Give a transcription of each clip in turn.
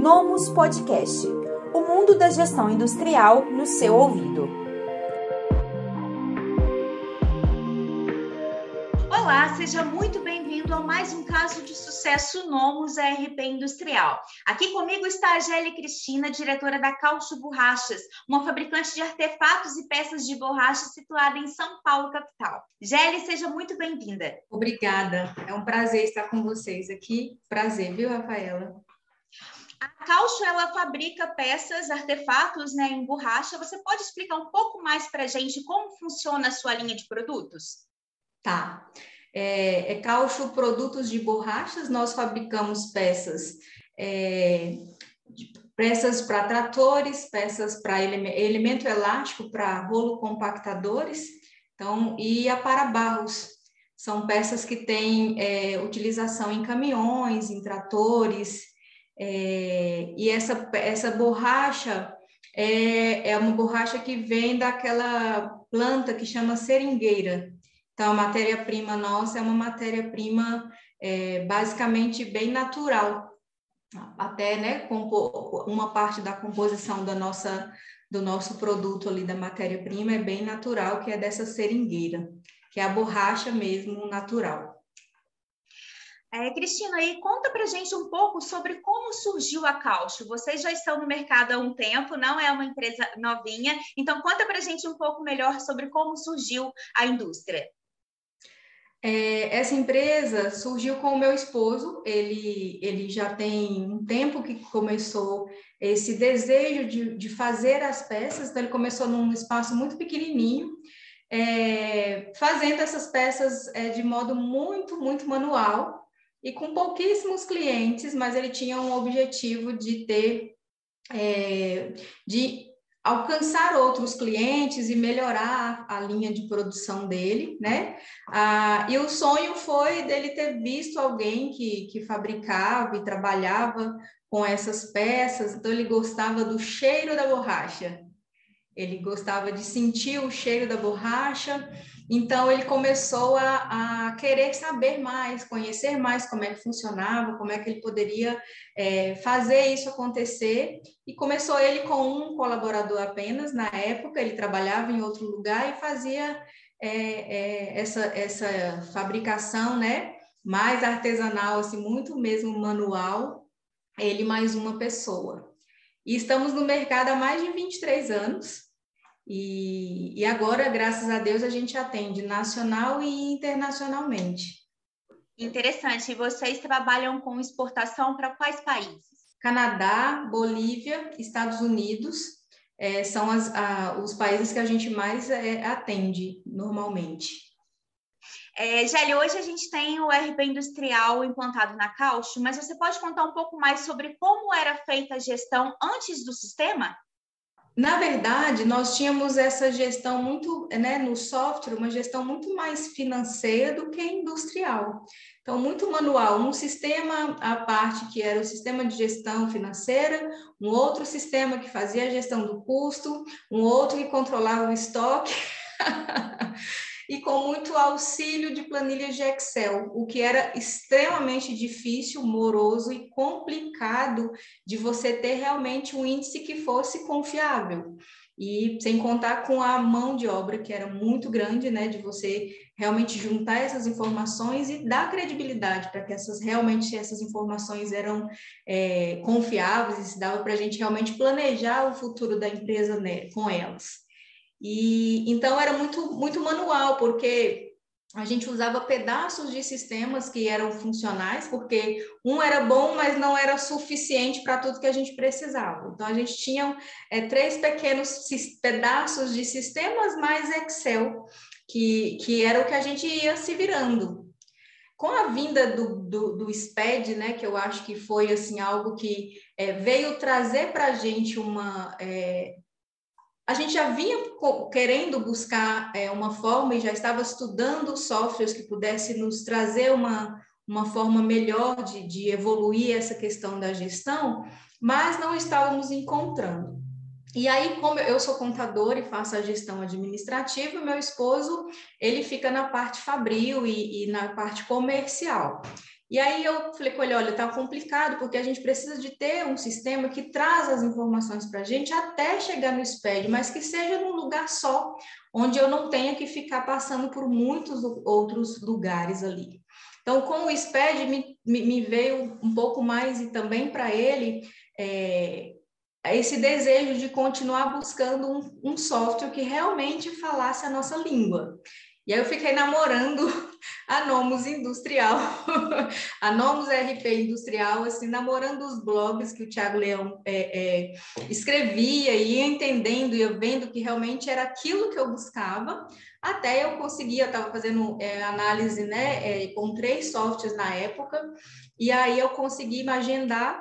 Nomus Podcast o mundo da gestão industrial no seu ouvido. Olá, seja muito bem-vindo a mais um caso de sucesso Nomus RP Industrial. Aqui comigo está a Gélia Cristina, diretora da Caucho Borrachas, uma fabricante de artefatos e peças de borracha situada em São Paulo, capital. Gélia, seja muito bem-vinda. Obrigada, é um prazer estar com vocês aqui. Prazer, viu, Rafaela? A Caucho, ela fabrica peças, artefatos né, em borracha. Você pode explicar um pouco mais para a gente como funciona a sua linha de produtos? Tá. É, é Produtos de Borrachas. Nós fabricamos peças, é, peças para tratores, peças para ele, elemento elástico para rolo compactadores, então, e a para barros. São peças que têm é, utilização em caminhões, em tratores, é, e essa, essa borracha é, é uma borracha que vem daquela planta que chama seringueira. Então, a matéria-prima nossa é uma matéria-prima é, basicamente bem natural. Até né, uma parte da composição da nossa, do nosso produto ali, da matéria-prima, é bem natural, que é dessa seringueira, que é a borracha mesmo natural. É, Cristina, aí conta para gente um pouco sobre como surgiu a Caucho. Vocês já estão no mercado há um tempo, não é uma empresa novinha, então conta para gente um pouco melhor sobre como surgiu a indústria. É, essa empresa surgiu com o meu esposo, ele, ele já tem um tempo que começou esse desejo de, de fazer as peças, então ele começou num espaço muito pequenininho, é, fazendo essas peças é, de modo muito, muito manual, e com pouquíssimos clientes, mas ele tinha um objetivo de ter, é, de alcançar outros clientes e melhorar a linha de produção dele, né? Ah, e o sonho foi dele ter visto alguém que, que fabricava e trabalhava com essas peças, então ele gostava do cheiro da borracha, ele gostava de sentir o cheiro da borracha então, ele começou a, a, querer saber mais, conhecer mais como é que funcionava, como é que ele poderia é, fazer isso acontecer. E começou ele com um colaborador apenas, na época, ele trabalhava em outro lugar e fazia é, é, essa, essa fabricação, né? Mais artesanal, assim, muito mesmo manual, ele mais uma pessoa. E estamos no mercado há mais de 23 anos, e, e agora, graças a Deus, a gente atende nacional e internacionalmente. Interessante. E vocês trabalham com exportação para quais países? Canadá, Bolívia, Estados Unidos é, são as, a, os países que a gente mais é, atende normalmente. É, Gélia, hoje a gente tem o RP industrial implantado na Caucho, mas você pode contar um pouco mais sobre como era feita a gestão antes do sistema? Na verdade, nós tínhamos essa gestão muito, né, no software, uma gestão muito mais financeira do que industrial. Então, muito manual, um sistema a parte que era o sistema de gestão financeira, um outro sistema que fazia a gestão do custo, um outro que controlava o estoque. e com muito auxílio de planilhas de Excel, o que era extremamente difícil, moroso e complicado de você ter realmente um índice que fosse confiável. E sem contar com a mão de obra, que era muito grande, né, de você realmente juntar essas informações e dar credibilidade para que essas realmente essas informações eram é, confiáveis e se dava para a gente realmente planejar o futuro da empresa né, com elas. E então era muito muito manual, porque a gente usava pedaços de sistemas que eram funcionais, porque um era bom, mas não era suficiente para tudo que a gente precisava. Então a gente tinha é, três pequenos pedaços de sistemas mais Excel, que, que era o que a gente ia se virando. Com a vinda do, do, do SPED, né, que eu acho que foi assim algo que é, veio trazer para a gente uma é, a gente já vinha querendo buscar é, uma forma e já estava estudando softwares que pudesse nos trazer uma, uma forma melhor de, de evoluir essa questão da gestão, mas não estávamos encontrando. E aí, como eu sou contador e faço a gestão administrativa, meu esposo ele fica na parte fabril e, e na parte comercial. E aí eu falei com ele, olha, tá complicado, porque a gente precisa de ter um sistema que traz as informações para a gente até chegar no SPED, mas que seja num lugar só, onde eu não tenha que ficar passando por muitos outros lugares ali. Então, com o SPED, me, me veio um pouco mais, e também para ele, é, esse desejo de continuar buscando um, um software que realmente falasse a nossa língua. E aí eu fiquei namorando a Nomus Industrial, a Nomus RP Industrial, assim, namorando os blogs que o Tiago Leão é, é, escrevia, e ia entendendo, ia vendo que realmente era aquilo que eu buscava, até eu conseguia, estava fazendo é, análise né, é, com três softwares na época, e aí eu consegui me agendar,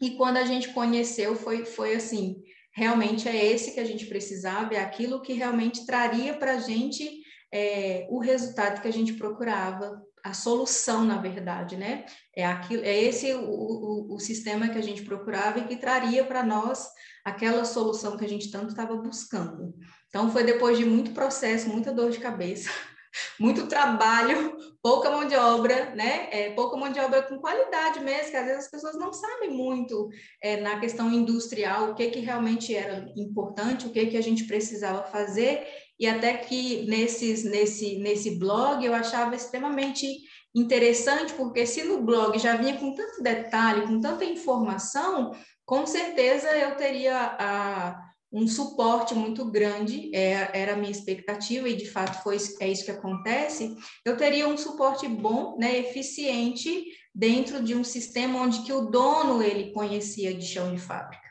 e quando a gente conheceu, foi, foi assim, realmente é esse que a gente precisava, é aquilo que realmente traria para a gente é, o resultado que a gente procurava, a solução, na verdade, né? É, aquilo, é esse o, o, o sistema que a gente procurava e que traria para nós aquela solução que a gente tanto estava buscando. Então, foi depois de muito processo, muita dor de cabeça, muito trabalho, pouca mão de obra, né? É, pouca mão de obra com qualidade mesmo, que às vezes as pessoas não sabem muito é, na questão industrial o que, que realmente era importante, o que, que a gente precisava fazer e até que nesses, nesse, nesse blog eu achava extremamente interessante, porque se no blog já vinha com tanto detalhe, com tanta informação, com certeza eu teria a, um suporte muito grande, é, era a minha expectativa, e de fato foi, é isso que acontece, eu teria um suporte bom, né, eficiente, dentro de um sistema onde que o dono ele conhecia de chão de fábrica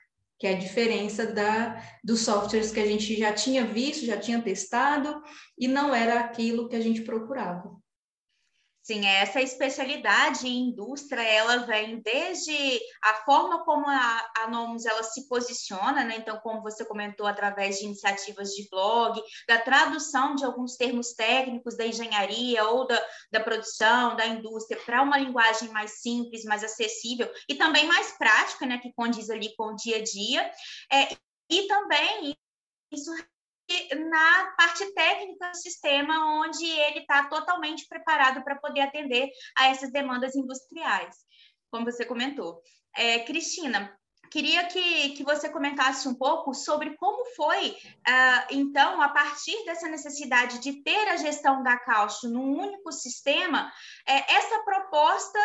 que é a diferença da, dos softwares que a gente já tinha visto, já tinha testado, e não era aquilo que a gente procurava. Sim, essa especialidade em indústria, ela vem desde a forma como a, a Nomus ela se posiciona, né? Então, como você comentou, através de iniciativas de blog, da tradução de alguns termos técnicos da engenharia ou da, da produção, da indústria, para uma linguagem mais simples, mais acessível e também mais prática, né? Que condiz ali com o dia a dia. É, e também isso na parte técnica do sistema, onde ele está totalmente preparado para poder atender a essas demandas industriais, como você comentou. É, Cristina, queria que, que você comentasse um pouco sobre como foi, uh, então, a partir dessa necessidade de ter a gestão da Caucho num único sistema, é, essa proposta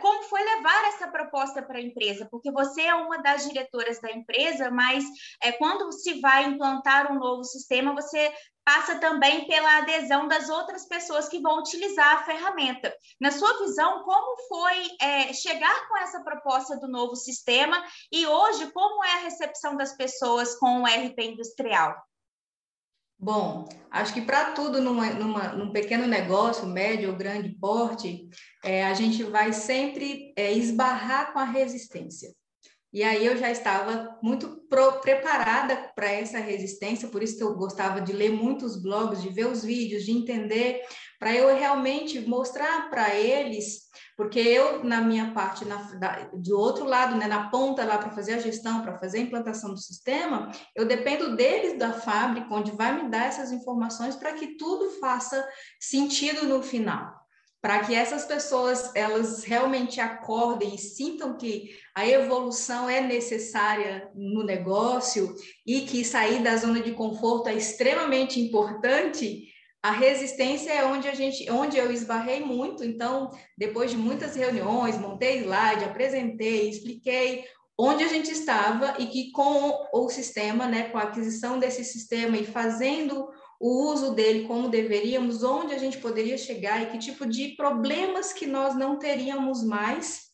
como foi levar essa proposta para a empresa? Porque você é uma das diretoras da empresa, mas é, quando se vai implantar um novo sistema, você passa também pela adesão das outras pessoas que vão utilizar a ferramenta. Na sua visão, como foi é, chegar com essa proposta do novo sistema e hoje, como é a recepção das pessoas com o RP industrial? Bom, acho que para tudo numa, numa, num pequeno negócio, médio ou grande porte, é, a gente vai sempre é, esbarrar com a resistência. E aí eu já estava muito pro, preparada para essa resistência, por isso que eu gostava de ler muitos blogs, de ver os vídeos, de entender, para eu realmente mostrar para eles porque eu, na minha parte, na, da, do outro lado, né, na ponta lá para fazer a gestão, para fazer a implantação do sistema, eu dependo deles da fábrica, onde vai me dar essas informações para que tudo faça sentido no final. Para que essas pessoas elas realmente acordem e sintam que a evolução é necessária no negócio e que sair da zona de conforto é extremamente importante, a resistência é onde a gente, onde eu esbarrei muito. Então, depois de muitas reuniões, montei slide, apresentei, expliquei onde a gente estava e que com o sistema, né, com a aquisição desse sistema e fazendo o uso dele como deveríamos, onde a gente poderia chegar e que tipo de problemas que nós não teríamos mais,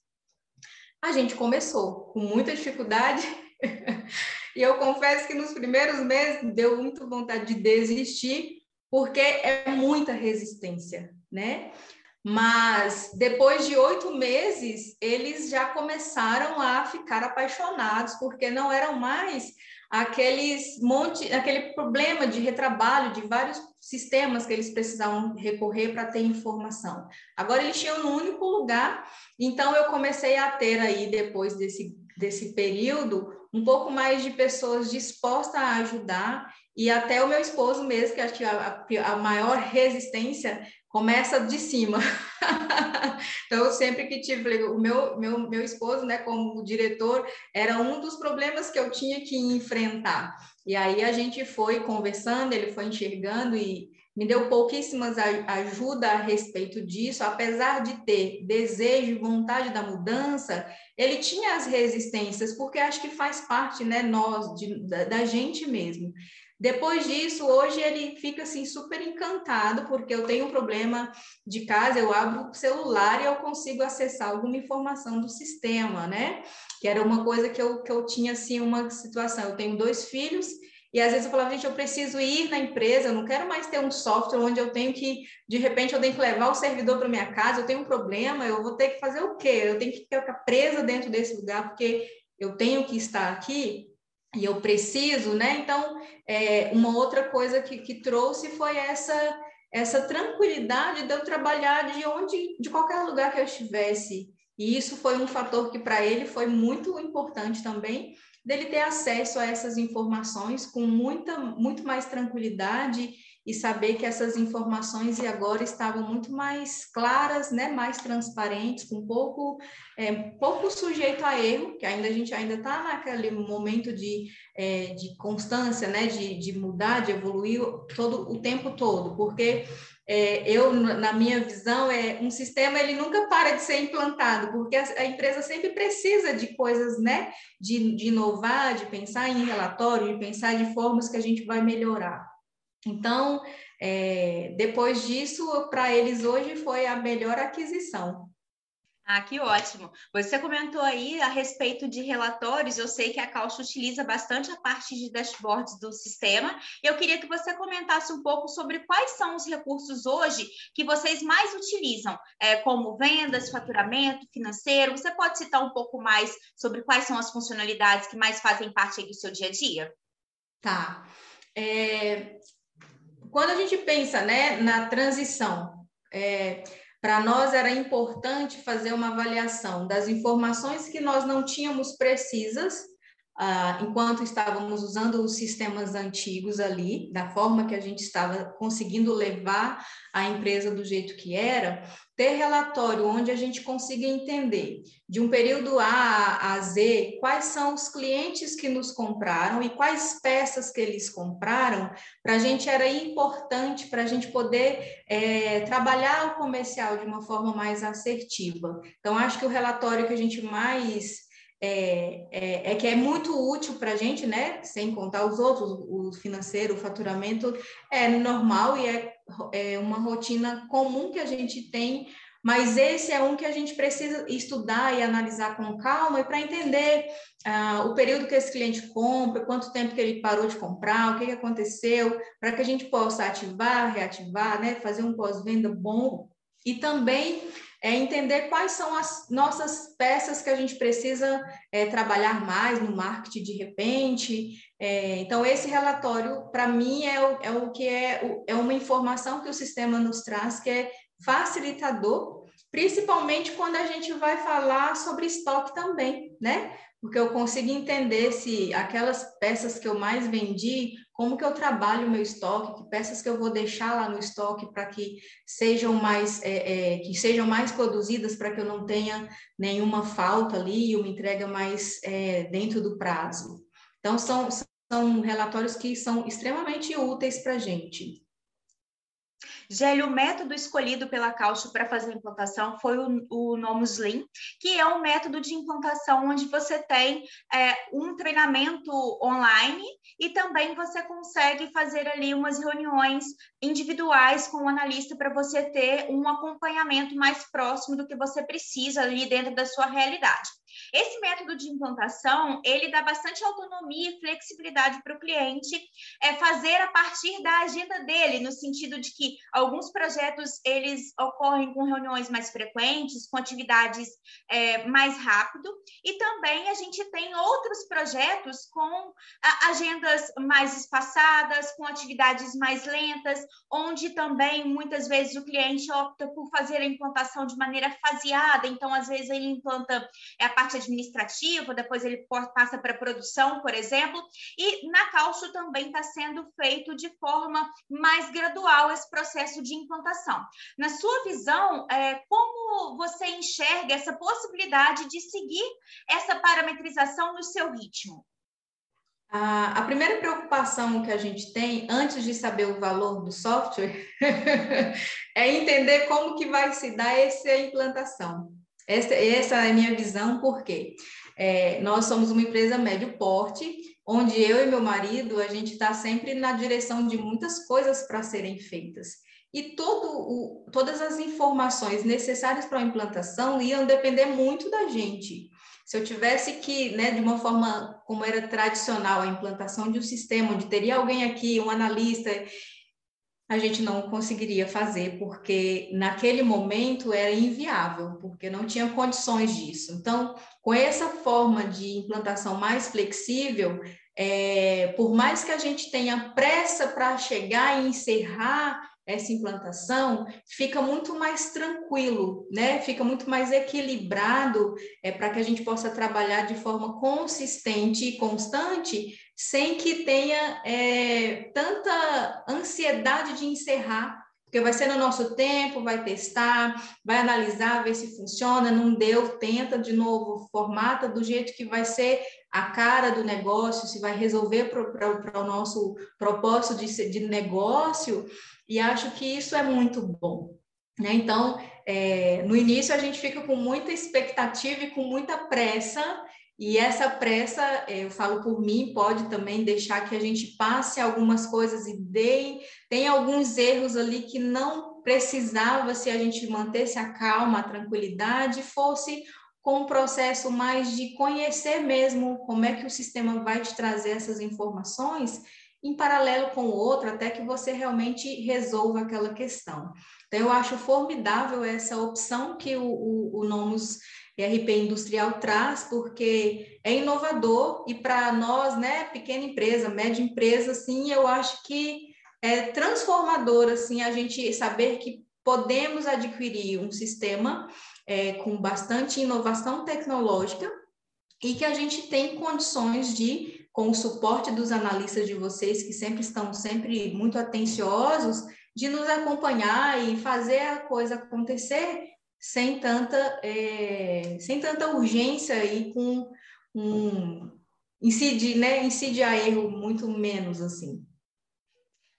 a gente começou com muita dificuldade. e eu confesso que nos primeiros meses deu muito vontade de desistir, porque é muita resistência, né? Mas depois de oito meses, eles já começaram a ficar apaixonados, porque não eram mais aqueles monte, aquele problema de retrabalho de vários sistemas que eles precisavam recorrer para ter informação. Agora eles tinham um único lugar, então eu comecei a ter aí depois desse desse período um pouco mais de pessoas dispostas a ajudar e até o meu esposo mesmo, que acho que a, a maior resistência começa de cima. então, sempre que tive, o meu, meu, meu esposo, né, como diretor, era um dos problemas que eu tinha que enfrentar. E aí a gente foi conversando, ele foi enxergando e me deu pouquíssimas ajuda a respeito disso, apesar de ter desejo e vontade da mudança, ele tinha as resistências, porque acho que faz parte, né, nós, de, da, da gente mesmo. Depois disso, hoje ele fica assim super encantado, porque eu tenho um problema de casa, eu abro o celular e eu consigo acessar alguma informação do sistema, né? Que era uma coisa que eu, que eu tinha assim, uma situação. Eu tenho dois filhos e às vezes eu falava, gente, eu preciso ir na empresa, eu não quero mais ter um software onde eu tenho que, de repente, eu tenho que levar o servidor para minha casa, eu tenho um problema, eu vou ter que fazer o quê? Eu tenho que ficar presa dentro desse lugar, porque eu tenho que estar aqui e eu preciso, né? Então, é, uma outra coisa que, que trouxe foi essa essa tranquilidade de eu trabalhar de onde, de qualquer lugar que eu estivesse. E isso foi um fator que para ele foi muito importante também, dele ter acesso a essas informações com muita, muito mais tranquilidade e saber que essas informações e agora estavam muito mais claras, né, mais transparentes, com pouco, é, pouco sujeito a erro, que ainda a gente ainda está naquele momento de, é, de constância, né, de, de mudar, de evoluir todo o tempo todo, porque é, eu, na minha visão, é um sistema ele nunca para de ser implantado, porque a, a empresa sempre precisa de coisas, né, de, de inovar, de pensar em relatório, de pensar de formas que a gente vai melhorar. Então, é, depois disso, para eles hoje foi a melhor aquisição. Ah, que ótimo. Você comentou aí a respeito de relatórios. Eu sei que a Caucho utiliza bastante a parte de dashboards do sistema. Eu queria que você comentasse um pouco sobre quais são os recursos hoje que vocês mais utilizam, é, como vendas, faturamento, financeiro. Você pode citar um pouco mais sobre quais são as funcionalidades que mais fazem parte do seu dia a dia? Tá. É, quando a gente pensa né, na transição, é, para nós era importante fazer uma avaliação das informações que nós não tínhamos precisas ah, enquanto estávamos usando os sistemas antigos ali, da forma que a gente estava conseguindo levar a empresa do jeito que era, ter relatório onde a gente consiga entender de um período A a Z quais são os clientes que nos compraram e quais peças que eles compraram, para a gente era importante para a gente poder é, trabalhar o comercial de uma forma mais assertiva. Então, acho que o relatório que a gente mais é, é, é, que é muito útil para a gente, né? Sem contar os outros, o financeiro, o faturamento é normal e é, é uma rotina comum que a gente tem, mas esse é um que a gente precisa estudar e analisar com calma e para entender ah, o período que esse cliente compra, quanto tempo que ele parou de comprar, o que, que aconteceu, para que a gente possa ativar, reativar, né? Fazer um pós-venda bom e também é entender quais são as nossas peças que a gente precisa é, trabalhar mais no marketing de repente. É, então, esse relatório, para mim, é o, é o que é, é uma informação que o sistema nos traz que é facilitador, principalmente quando a gente vai falar sobre estoque também, né? Porque eu consigo entender se aquelas peças que eu mais vendi como que eu trabalho o meu estoque, que peças que eu vou deixar lá no estoque para que sejam mais é, é, que sejam mais produzidas para que eu não tenha nenhuma falta ali uma entrega mais é, dentro do prazo. Então são, são relatórios que são extremamente úteis para a gente. Gélio, o método escolhido pela Caucho para fazer a implantação foi o, o Nomus que é um método de implantação onde você tem é, um treinamento online e também você consegue fazer ali umas reuniões individuais com o analista para você ter um acompanhamento mais próximo do que você precisa ali dentro da sua realidade. Esse método de implantação, ele dá bastante autonomia e flexibilidade para o cliente é, fazer a partir da agenda dele, no sentido de que alguns projetos, eles ocorrem com reuniões mais frequentes, com atividades é, mais rápido, e também a gente tem outros projetos com agendas mais espaçadas, com atividades mais lentas, onde também, muitas vezes, o cliente opta por fazer a implantação de maneira faseada, então, às vezes, ele implanta é, a parte administrativa, depois ele passa para produção, por exemplo, e na Calço também está sendo feito de forma mais gradual esse processo de implantação. Na sua visão, é, como você enxerga essa possibilidade de seguir essa parametrização no seu ritmo? A, primeira preocupação que a gente tem, antes de saber o valor do software, é entender como que vai se dar essa implantação. Essa, essa é a minha visão, porque é, nós somos uma empresa médio porte, onde eu e meu marido, a gente está sempre na direção de muitas coisas para serem feitas. E todo o, todas as informações necessárias para a implantação iam depender muito da gente. Se eu tivesse que, né, de uma forma como era tradicional, a implantação de um sistema, onde teria alguém aqui, um analista, a gente não conseguiria fazer, porque naquele momento era inviável, porque não tinha condições disso. Então, com essa forma de implantação mais flexível, é, por mais que a gente tenha pressa para chegar e encerrar essa implantação, fica muito mais tranquilo, né? Fica muito mais equilibrado é, para que a gente possa trabalhar de forma consistente e constante, sem que tenha é, tanta ansiedade de encerrar, porque vai ser no nosso tempo, vai testar, vai analisar, ver se funciona, não deu, tenta de novo, formata do jeito que vai ser a cara do negócio, se vai resolver para o nosso propósito de, de negócio, e acho que isso é muito bom. Né? Então, é, no início a gente fica com muita expectativa e com muita pressa, e essa pressa, é, eu falo por mim, pode também deixar que a gente passe algumas coisas e dê, tem alguns erros ali que não precisava se a gente mantesse a calma, a tranquilidade, fosse com um processo mais de conhecer mesmo como é que o sistema vai te trazer essas informações em paralelo com o outro, até que você realmente resolva aquela questão. Então, eu acho formidável essa opção que o, o, o Nomus RP Industrial traz, porque é inovador e para nós, né, pequena empresa, média empresa, assim, eu acho que é transformador, assim, a gente saber que podemos adquirir um sistema é, com bastante inovação tecnológica e que a gente tem condições de com o suporte dos analistas de vocês, que sempre estão sempre muito atenciosos, de nos acompanhar e fazer a coisa acontecer sem tanta, é, sem tanta urgência e com um incide, né, incide a erro muito menos assim.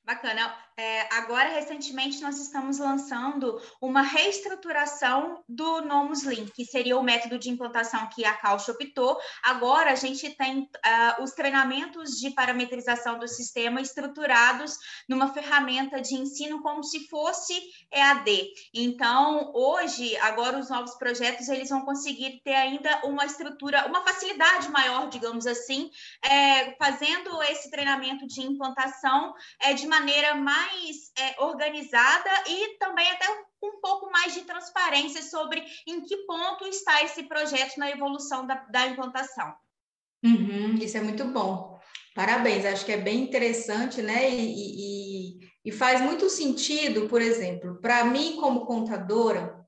Bacana. É, agora, recentemente, nós estamos lançando uma reestruturação do Nomus Link, que seria o método de implantação que a Calcio optou. Agora, a gente tem uh, os treinamentos de parametrização do sistema estruturados numa ferramenta de ensino como se fosse EAD. Então, hoje, agora, os novos projetos, eles vão conseguir ter ainda uma estrutura, uma facilidade maior, digamos assim, é, fazendo esse treinamento de implantação é, de maneira mais é, organizada e também até um pouco mais de transparência sobre em que ponto está esse projeto na evolução da, da implantação. Uhum, isso é muito bom. Parabéns, acho que é bem interessante, né? E, e, e faz muito sentido, por exemplo, para mim, como contadora,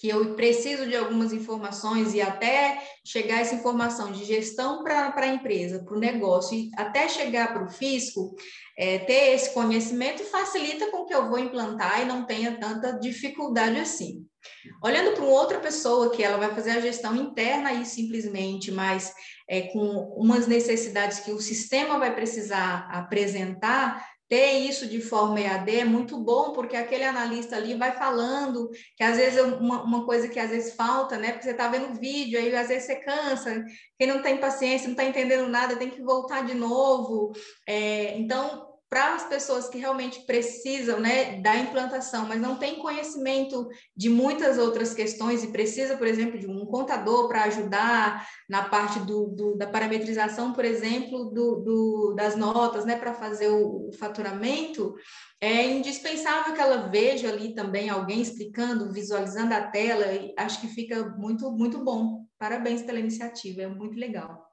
que eu preciso de algumas informações e até chegar essa informação de gestão para a empresa, para o negócio, e até chegar para o fisco, é, ter esse conhecimento facilita com que eu vou implantar e não tenha tanta dificuldade assim. Olhando para outra pessoa que ela vai fazer a gestão interna e simplesmente, mas é, com umas necessidades que o sistema vai precisar apresentar, ter isso de forma EAD é muito bom, porque aquele analista ali vai falando, que às vezes é uma, uma coisa que às vezes falta, né? Porque você está vendo vídeo, aí às vezes você cansa, quem não tem paciência, não está entendendo nada, tem que voltar de novo. É, então, para as pessoas que realmente precisam né, da implantação, mas não têm conhecimento de muitas outras questões e precisa, por exemplo, de um contador para ajudar na parte do, do, da parametrização, por exemplo, do, das notas, né, para fazer o, o faturamento, é indispensável que ela veja ali também alguém explicando, visualizando a tela, acho que fica muito, muito bom. Parabéns pela iniciativa, é muito legal.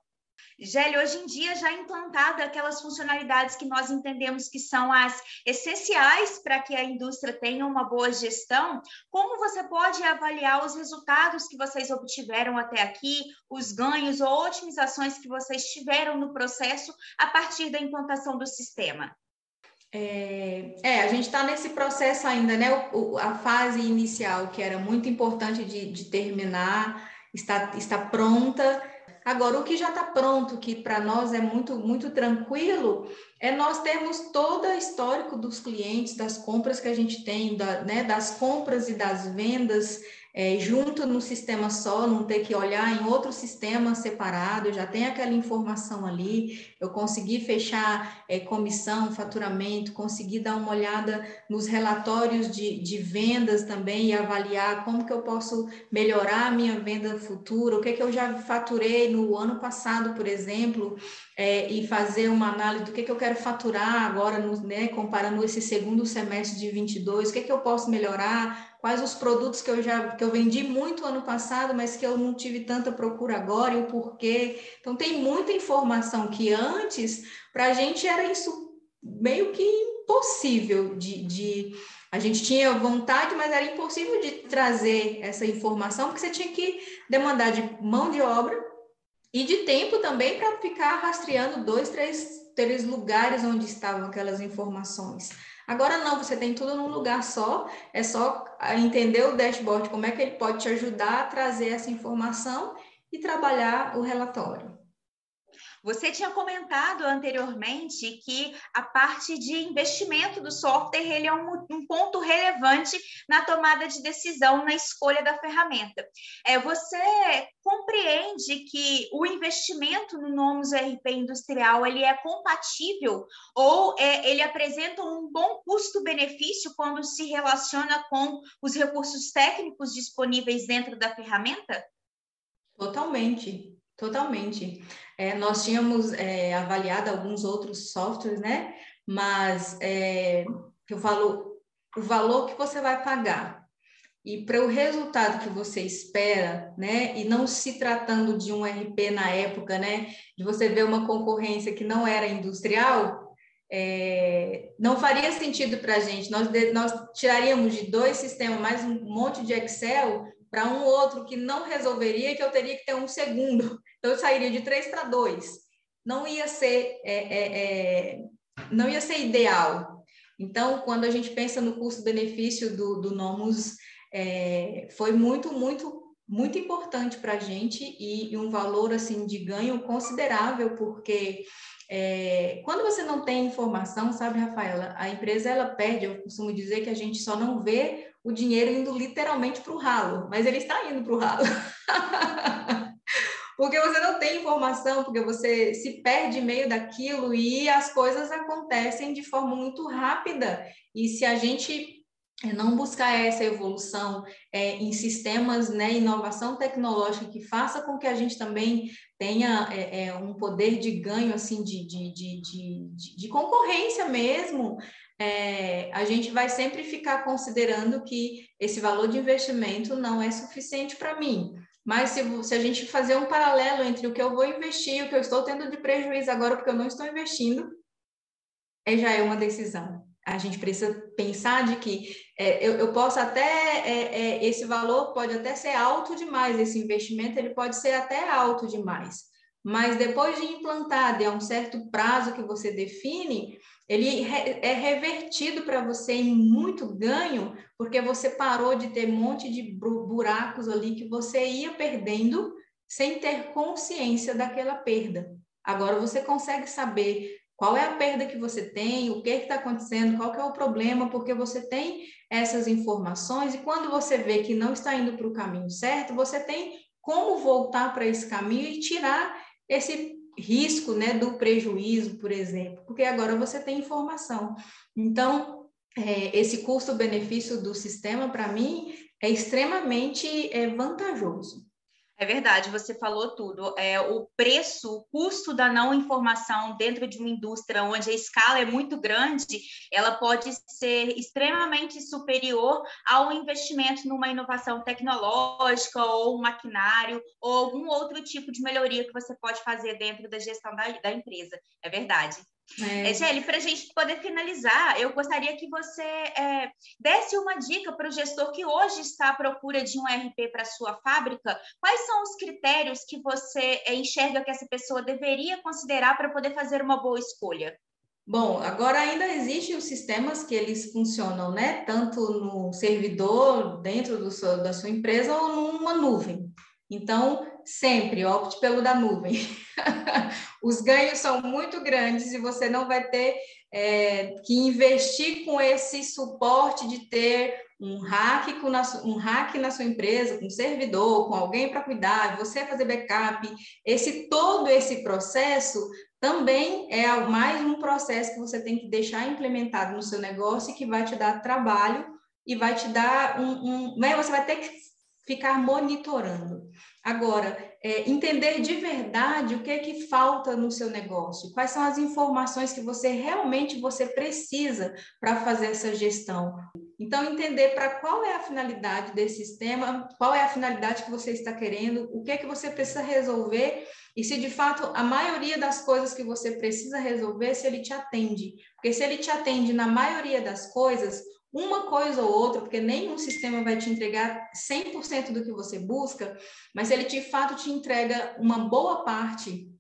Gelli, hoje em dia já implantada aquelas funcionalidades que nós entendemos que são as essenciais para que a indústria tenha uma boa gestão, como você pode avaliar os resultados que vocês obtiveram até aqui, os ganhos ou otimizações que vocês tiveram no processo a partir da implantação do sistema? É, é, a gente está nesse processo ainda, né? O, o, a fase inicial, que era muito importante de, de terminar, está, está pronta Agora, o que já está pronto, que para nós é muito, muito tranquilo, é nós termos todo o histórico dos clientes, das compras que a gente tem, da, né, das compras e das vendas é, junto no sistema só, não ter que olhar em outro sistema separado, já tem aquela informação ali, eu consegui fechar é, comissão, faturamento, consegui dar uma olhada nos relatórios de, de vendas também e avaliar como que eu posso melhorar a minha venda futura, o que, que eu já faturei no ano passado, por exemplo, é, e fazer uma análise do que, que eu quero faturar agora, no, né, comparando esse segundo semestre de 22, o que, que eu posso melhorar, quais os produtos que eu já que eu vendi muito ano passado, mas que eu não tive tanta procura agora e o porquê. Então tem muita informação que antes para a gente era isso meio que impossível de, de a gente tinha vontade, mas era impossível de trazer essa informação, porque você tinha que demandar de mão de obra e de tempo também para ficar rastreando dois, três, três lugares onde estavam aquelas informações. Agora não, você tem tudo num lugar só, é só entender o dashboard, como é que ele pode te ajudar a trazer essa informação e trabalhar o relatório. Você tinha comentado anteriormente que a parte de investimento do software ele é um, um ponto relevante na tomada de decisão, na escolha da ferramenta. É, você compreende que o investimento no Nomus RP industrial ele é compatível ou é, ele apresenta um bom custo-benefício quando se relaciona com os recursos técnicos disponíveis dentro da ferramenta? Totalmente, totalmente. É, nós tínhamos é, avaliado alguns outros softwares, né? Mas é, eu falo o valor que você vai pagar e para o resultado que você espera, né? E não se tratando de um RP na época, né? De você ver uma concorrência que não era industrial, é, não faria sentido para a gente. Nós, nós tiraríamos de dois sistemas mais um monte de Excel para um outro que não resolveria, que eu teria que ter um segundo. Então, eu sairia de três para dois. Não ia ser, é, é, é, não ia ser ideal. Então, quando a gente pensa no custo-benefício do, do Nomus, é, foi muito, muito, muito importante para a gente e, e, um valor assim de ganho considerável, porque é, quando você não tem informação, sabe, Rafaela, a empresa ela perde. Eu costumo dizer que a gente só não vê o dinheiro indo literalmente para o ralo, mas ele está indo para o ralo. porque você não tem informação, porque você se perde meio daquilo e as coisas acontecem de forma muito rápida. E se a gente não buscar essa evolução é, em sistemas, né, inovação tecnológica que faça com que a gente também tenha é, é, um poder de ganho, assim, de, de, de, de, de concorrência mesmo, é, a gente vai sempre ficar considerando que esse valor de investimento não é suficiente para mim. Mas se, se, a gente fazer um paralelo entre o que eu vou investir e o que eu estou tendo de prejuízo agora porque eu não estou investindo, é, já é uma decisão. A gente precisa pensar de que é, eu, eu, posso até, é, é, esse valor pode até ser alto demais, esse investimento ele pode ser até alto demais, mas depois de implantado, é um certo prazo que você define, ele é revertido para você em muito ganho, porque você parou de ter um monte de buracos ali que você ia perdendo sem ter consciência daquela perda. Agora você consegue saber qual é a perda que você tem, o que está acontecendo, qual é o problema, porque você tem essas informações e quando você vê que não está indo para o caminho certo, você tem como voltar para esse caminho e tirar esse risco né, do prejuízo, por exemplo, porque agora você tem informação. Então, é, esse custo-benefício do sistema, para mim, é extremamente é, vantajoso. É verdade, você falou tudo. É, o preço, o custo da não informação dentro de uma indústria onde a escala é muito grande, ela pode ser extremamente superior ao investimento numa inovação tecnológica ou maquinário ou algum outro tipo de melhoria que você pode fazer dentro da gestão da, da empresa. É verdade. É. Gelli, para a gente poder finalizar, eu gostaria que você é, desse uma dica para o gestor que hoje está à procura de um RP para sua fábrica. Quais são os critérios que você é, enxerga que essa pessoa deveria considerar para poder fazer uma boa escolha? Bom, agora ainda existem os sistemas que eles funcionam, né? Tanto no servidor, dentro do seu, da sua empresa, ou numa nuvem. Então, sempre opte pelo da nuvem. Os ganhos são muito grandes e você não vai ter é, que investir com esse suporte de ter um hack, com um hack na sua empresa, com um servidor, com alguém para cuidar, você fazer backup. Esse todo esse processo também é mais um processo que você tem que deixar implementado no seu negócio e que vai te dar trabalho e vai te dar um, um né? você vai ter que ficar monitorando. Agora, é, entender de verdade o que é que falta no seu negócio, quais são as informações que você realmente você precisa para fazer essa gestão. Então, entender para qual é a finalidade desse sistema, qual é a finalidade que você está querendo, o que é que você precisa resolver e se de fato a maioria das coisas que você precisa resolver, se ele te atende. Porque se ele te atende na maioria das coisas, uma coisa ou outra, porque nenhum sistema vai te entregar 100% do que você busca, mas ele de fato te entrega uma boa parte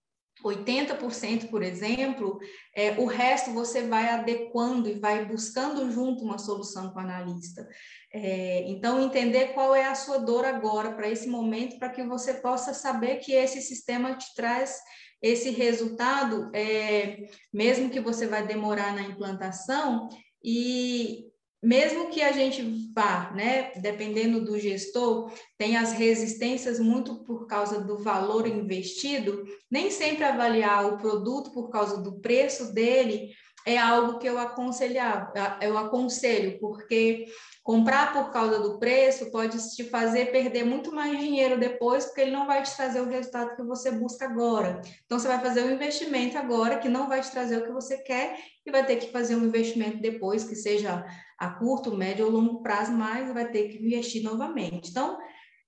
80%, por exemplo, é, o resto você vai adequando e vai buscando junto uma solução com o analista. É, então, entender qual é a sua dor agora para esse momento, para que você possa saber que esse sistema te traz esse resultado, é, mesmo que você vai demorar na implantação, e mesmo que a gente vá, né, dependendo do gestor, tem as resistências muito por causa do valor investido, nem sempre avaliar o produto por causa do preço dele é algo que eu aconselhar, eu aconselho, porque comprar por causa do preço pode te fazer perder muito mais dinheiro depois, porque ele não vai te trazer o resultado que você busca agora. Então você vai fazer um investimento agora que não vai te trazer o que você quer e vai ter que fazer um investimento depois que seja a curto, médio ou longo prazo, mas vai ter que investir novamente. Então,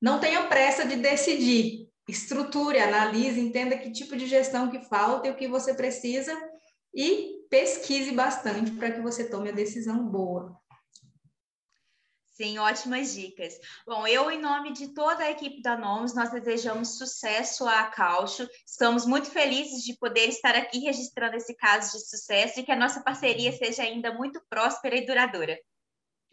não tenha pressa de decidir. Estruture, analise, entenda que tipo de gestão que falta e o que você precisa e pesquise bastante para que você tome a decisão boa. Sim, ótimas dicas. Bom, eu, em nome de toda a equipe da Nomes, nós desejamos sucesso à Caucho. Estamos muito felizes de poder estar aqui registrando esse caso de sucesso e que a nossa parceria seja ainda muito próspera e duradoura.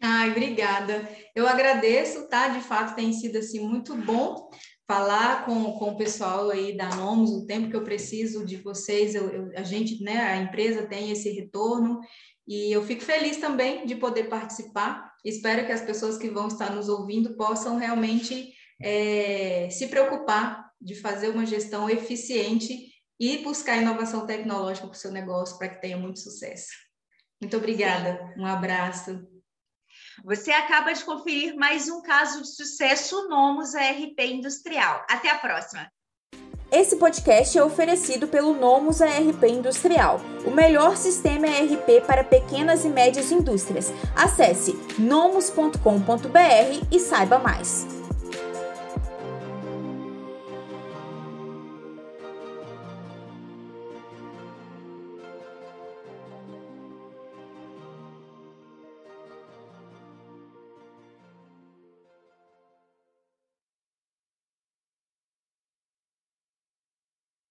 Ai, obrigada. Eu agradeço, tá? De fato, tem sido assim muito bom falar com, com o pessoal aí da Nomes o tempo que eu preciso de vocês. Eu, eu, a gente, né, a empresa tem esse retorno e eu fico feliz também de poder participar. Espero que as pessoas que vão estar nos ouvindo possam realmente é, se preocupar de fazer uma gestão eficiente e buscar inovação tecnológica para o seu negócio para que tenha muito sucesso. Muito obrigada. Sim. Um abraço. Você acaba de conferir mais um caso de sucesso Nomos ARP Industrial. Até a próxima! Esse podcast é oferecido pelo Nomus ARP Industrial, o melhor sistema ERP para pequenas e médias indústrias. Acesse nomus.com.br e saiba mais.